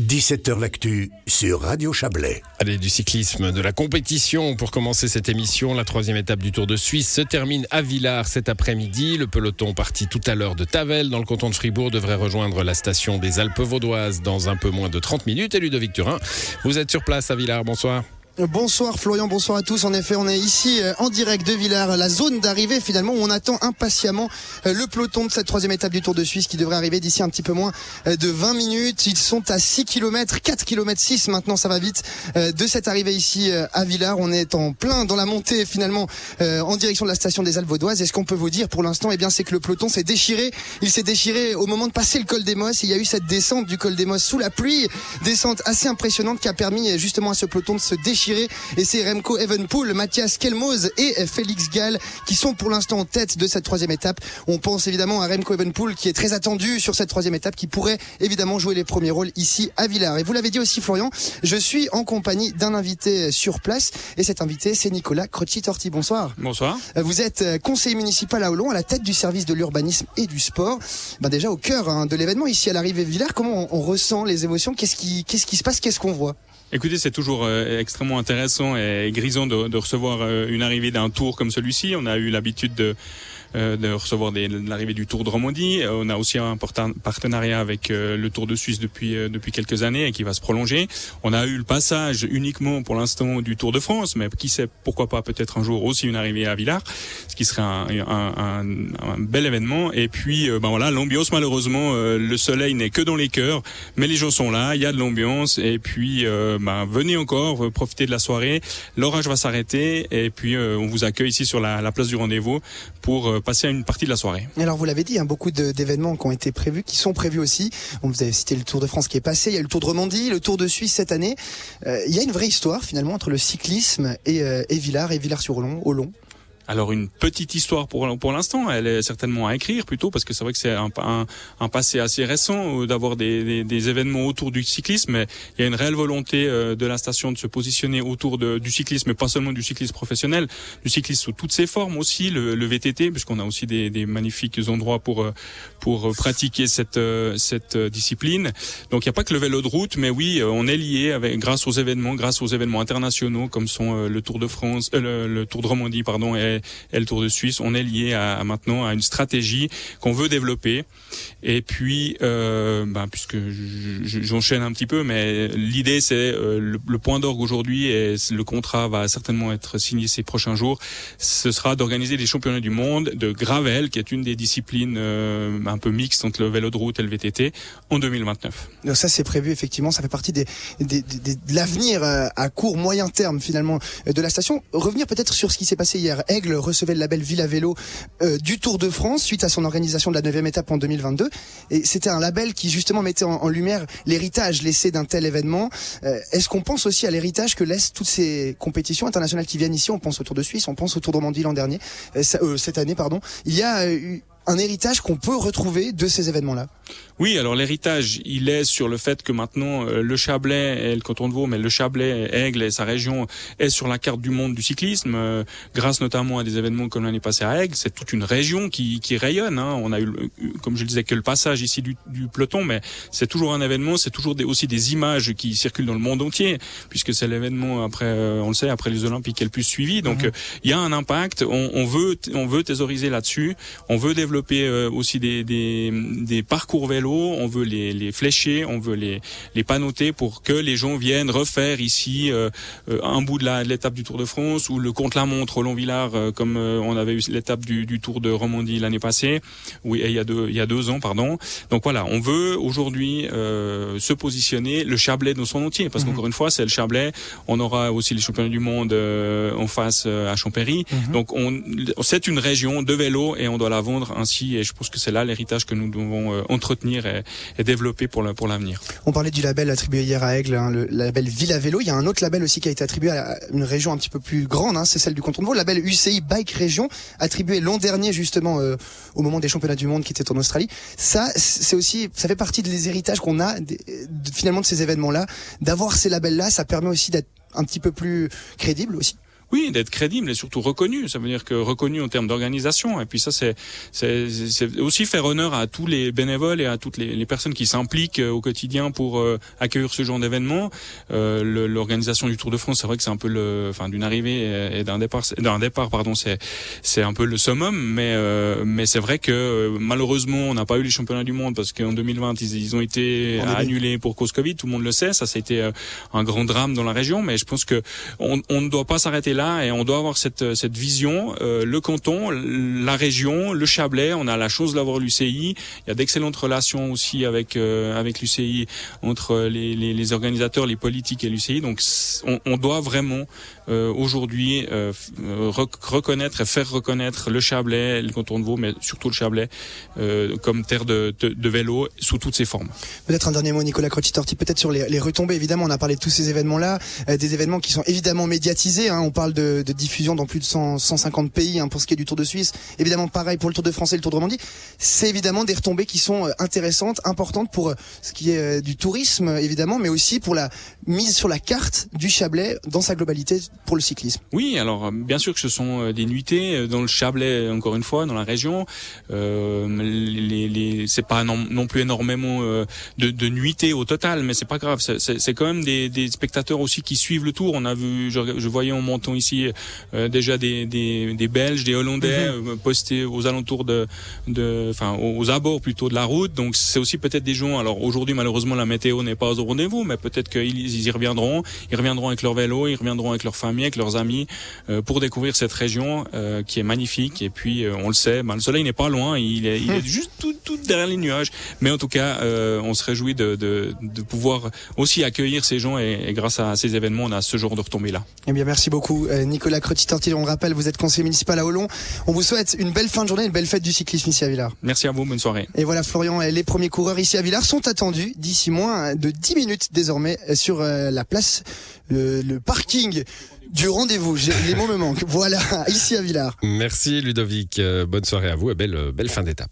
17h L'actu sur Radio Chablais. Allez, du cyclisme, de la compétition pour commencer cette émission. La troisième étape du Tour de Suisse se termine à Villars cet après-midi. Le peloton parti tout à l'heure de Tavel dans le canton de Fribourg devrait rejoindre la station des Alpes vaudoises dans un peu moins de 30 minutes. Et Ludovic Turin, vous êtes sur place à Villars. Bonsoir. Bonsoir Florian, bonsoir à tous. En effet, on est ici euh, en direct de Villars, la zone d'arrivée finalement où on attend impatiemment euh, le peloton de cette troisième étape du Tour de Suisse qui devrait arriver d'ici un petit peu moins euh, de 20 minutes. Ils sont à 6 km, 4 km 6 maintenant, ça va vite, de cette arrivée ici à Villars. On est en plein dans la montée finalement en direction de la station des Alpes vaudoises. Et ce qu'on peut vous dire pour l'instant, eh bien, c'est que le peloton s'est déchiré. Il s'est déchiré au moment de passer le col des Mosses. Il y a eu cette descente du col des Mosses sous la pluie, descente assez impressionnante qui a permis justement à ce peloton de se déchirer et c'est Remco Evenpool, Mathias Kelmoz et Félix Gall qui sont pour l'instant en tête de cette troisième étape. On pense évidemment à Remco Evenpool qui est très attendu sur cette troisième étape qui pourrait évidemment jouer les premiers rôles ici à Villars. Et vous l'avez dit aussi Florian, je suis en compagnie d'un invité sur place et cet invité c'est Nicolas Croci-Torti. Bonsoir. Bonsoir. Vous êtes conseiller municipal à Olon à la tête du service de l'urbanisme et du sport. Ben déjà au cœur hein, de l'événement ici à l'arrivée de Villars, comment on, on ressent les émotions? Qu'est-ce qui, qu'est-ce qui se passe? Qu'est-ce qu'on voit? Écoutez, c'est toujours euh, extrêmement intéressant et grisant de, de recevoir euh, une arrivée d'un tour comme celui-ci. On a eu l'habitude de de recevoir l'arrivée du Tour de Romandie. Euh, on a aussi un partenariat avec euh, le Tour de Suisse depuis depuis quelques années et qui va se prolonger. On a eu le passage uniquement pour l'instant du Tour de France, mais qui sait pourquoi pas peut-être un jour aussi une arrivée à Villars, ce qui serait un, un, un, bel événement. Et puis ben voilà, l'ambiance malheureusement, le soleil n'est que dans les cœurs, mais les gens sont là, il y a de l'ambiance et puis ben, venez encore profiter de la soirée. L'orage va s'arrêter et puis on vous accueille ici sur la place du rendez-vous pour passer une partie de la soirée. Alors vous l'avez dit, a beaucoup d'événements qui ont été prévus, qui sont prévus aussi. On vous avez cité le Tour de France qui est passé, il y a le Tour de Romandie, le Tour de Suisse cette année. Euh, il y a une vraie histoire finalement entre le cyclisme et, euh, et Villars et Villars-sur-Olon. Alors une petite histoire pour pour l'instant, elle est certainement à écrire plutôt parce que c'est vrai que c'est un, passé assez récent euh, d'avoir des, événements autour du cyclisme. Mais il y a une réelle volonté euh, de la station de se positionner autour du cyclisme, mais pas seulement du cyclisme professionnel, du cyclisme sous toutes ses formes aussi, le, VTT, puisqu'on a aussi des, magnifiques endroits pour euh, pour pratiquer cette discipline. Donc il n'y a pas que le vélo de route, mais oui, on est lié grâce aux événements, grâce aux événements internationaux comme sont le Tour de France, le, Tour de Romandie, pardon, et, le Tour de Suisse. On est lié à, maintenant à une stratégie qu'on veut développer. Et puis, euh, ben, puisque j'enchaîne un petit peu, mais l'idée c'est euh, le, point d'orgue aujourd'hui et le contrat va certainement être signé ces prochains jours. Ce sera d'organiser des championnats du monde de gravel, qui est une des disciplines euh, un peu mixtes entre le vélo de route et le VTT, en 2029. Donc ça c'est prévu effectivement, ça fait partie des, des, des de l'avenir euh, à court moyen terme finalement de la station. Revenir peut-être sur ce qui s'est passé hier. Recevait le label Villa Vélo euh, du Tour de France suite à son organisation de la 9 étape en 2022. Et c'était un label qui justement mettait en, lumière l'héritage laissé d'un tel événement. Euh, est-ce qu'on pense aussi à l'héritage que laissent toutes ces compétitions internationales qui viennent ici? On pense au Tour de Suisse, on pense au Tour de l'an dernier, euh, cette année pardon. Il y a un héritage qu'on peut retrouver de ces événements-là Oui, alors l'héritage, il est sur le fait que maintenant euh, le Chablais et le canton de Vaud, mais le Chablais, Aigle et sa région est sur la carte du monde du cyclisme, euh, grâce notamment à des événements comme l'année passée à Aigle. C'est toute une région qui, qui rayonne. Hein. On a eu, comme je le disais, que le passage ici du, du peloton, mais c'est toujours un événement, c'est toujours des, aussi des images qui circulent dans le monde entier, puisque c'est l'événement après, euh, on le sait, après les Olympiques qui est le plus suivi. Donc mhm. il y a un impact. On, on veut, on veut thésauriser là-dessus. On veut développer développer euh, aussi des, des, des, parcours vélo, on veut les, les flécher, on veut les, les panoter pour que les gens viennent refaire ici euh, euh, un bout de l'étape du Tour de France ou le contre-la-montre au Long-Villard comme on avait eu l'étape du, du, Tour de Romandie l'année passée, oui, il y a deux, il y a deux ans, pardon. Donc voilà, on veut aujourd'hui se positionner le Chablais dans son entier, parce mhm. qu'encore une fois, c'est le Chablais. On aura aussi les championnats du monde en face à Champéry. Mhm. Donc on, c'est une région de vélo et on doit la vendre Et je pense que c'est là l'héritage que nous devons euh, entretenir et, développer pour l'avenir. On parlait du label attribué hier à Aigle, hein, le label Villa Vélo. Il y a un autre label aussi qui a été attribué à une région un petit peu plus grande, hein, c'est celle du canton de le label UCI Bike Région, attribué l'an dernier justement euh, au moment des championnats du monde qui étaient en Australie. Ça, c'est aussi, ça fait partie des héritages qu'on a finalement de ces événements-là. D'avoir ces labels-là, ça permet aussi d'être un petit peu plus crédible aussi. Oui, d'être crédible et surtout reconnu. Ça veut dire que reconnu en termes d'organisation. Et puis ça, c'est aussi faire honneur à tous les bénévoles et à toutes les, les personnes qui s'impliquent au quotidien pour accueillir ce genre d'événement. L'organisation du Tour de France, c'est vrai que c'est un peu le, enfin d'une arrivée et d'un départ, d'un départ, pardon, c'est c'est un peu le summum. Mais mais c'est vrai que malheureusement, on n'a pas eu les championnats du monde parce qu'en 2020, ils, ils ont été annulés pour cause Covid. Tout le monde le sait. Ça, ça a été euh, un grand drame dans la région. Mais je pense que on, on ne doit pas s'arrêter là et on doit avoir cette, cette vision. Euh, le canton, la région, le Chablais. On a la chance d'avoir l'UCI. Il y a d'excellentes relations aussi avec euh, avec l'UCI entre les, les, les, organisateurs, les politiques et l'UCI. Donc, on, on, doit vraiment aujourd'hui reconnaître et faire reconnaître le Chablais, le canton de Vaud, mais surtout le Chablais comme terre de, de, de, vélo sous toutes ses formes. Peut-être un dernier mot, Nicolas Crotty-Torti, peut-être sur les, les, retombées. Évidemment, on a parlé de tous ces événements-là, euh, des événements qui sont évidemment médiatisés. Hein. On parle de, de, diffusion dans plus de 100, 150 pays hein, pour ce qui est du Tour de Suisse. Évidemment, pareil pour le Tour de France et le Tour de Romandie. C'est évidemment des retombées qui sont euh, intéressantes, importantes pour euh, ce qui est du tourisme, évidemment, mais aussi pour la mise sur la carte du Chablais dans sa globalité pour le cyclisme. Oui, alors bien sûr que ce sont des nuitées dans le Chablais, encore une fois, dans la région. Euh, les, les c'est pas non, non, plus énormément euh, de, de nuitées au total, mais c'est pas grave. C'est quand même des, des, spectateurs aussi qui suivent le tour. On a vu, je, je voyais en montant ici euh, déjà des, des, des, Belges, des Hollandais mhm. euh, postés aux alentours de, de, enfin aux abords plutôt de la route. Donc c'est aussi peut-être des gens. Alors aujourd'hui malheureusement la météo n'est pas au rendez-vous, mais peut-être qu'ils y reviendront. Ils reviendront avec leur vélo, ils reviendront avec leur famille, avec leurs amis pour découvrir cette région qui est magnifique. Et puis on le sait, ben, le soleil n'est pas loin. Il est, il est juste tout, tout derrière les nuages. Mais en tout cas, euh, on se réjouit de, de, de, pouvoir aussi accueillir ces gens et, et, grâce à ces événements, on a ce genre de retombées là. Eh bien, merci beaucoup, euh, Nicolas Crotty-Tortil. On rappelle, vous êtes conseiller municipal à Olon. On vous souhaite une belle fin de journée, une belle fête du cyclisme ici à Villars. Merci à vous, bonne soirée. Et voilà, Florian, les premiers coureurs ici à Villars sont attendus d'ici moins de 10 minutes désormais sur euh, la place, le parking du rendez-vous. Les mots me manquent. Voilà, ici à Villars. Merci Ludovic. Bonne soirée à vous et belle, belle fin d'étape.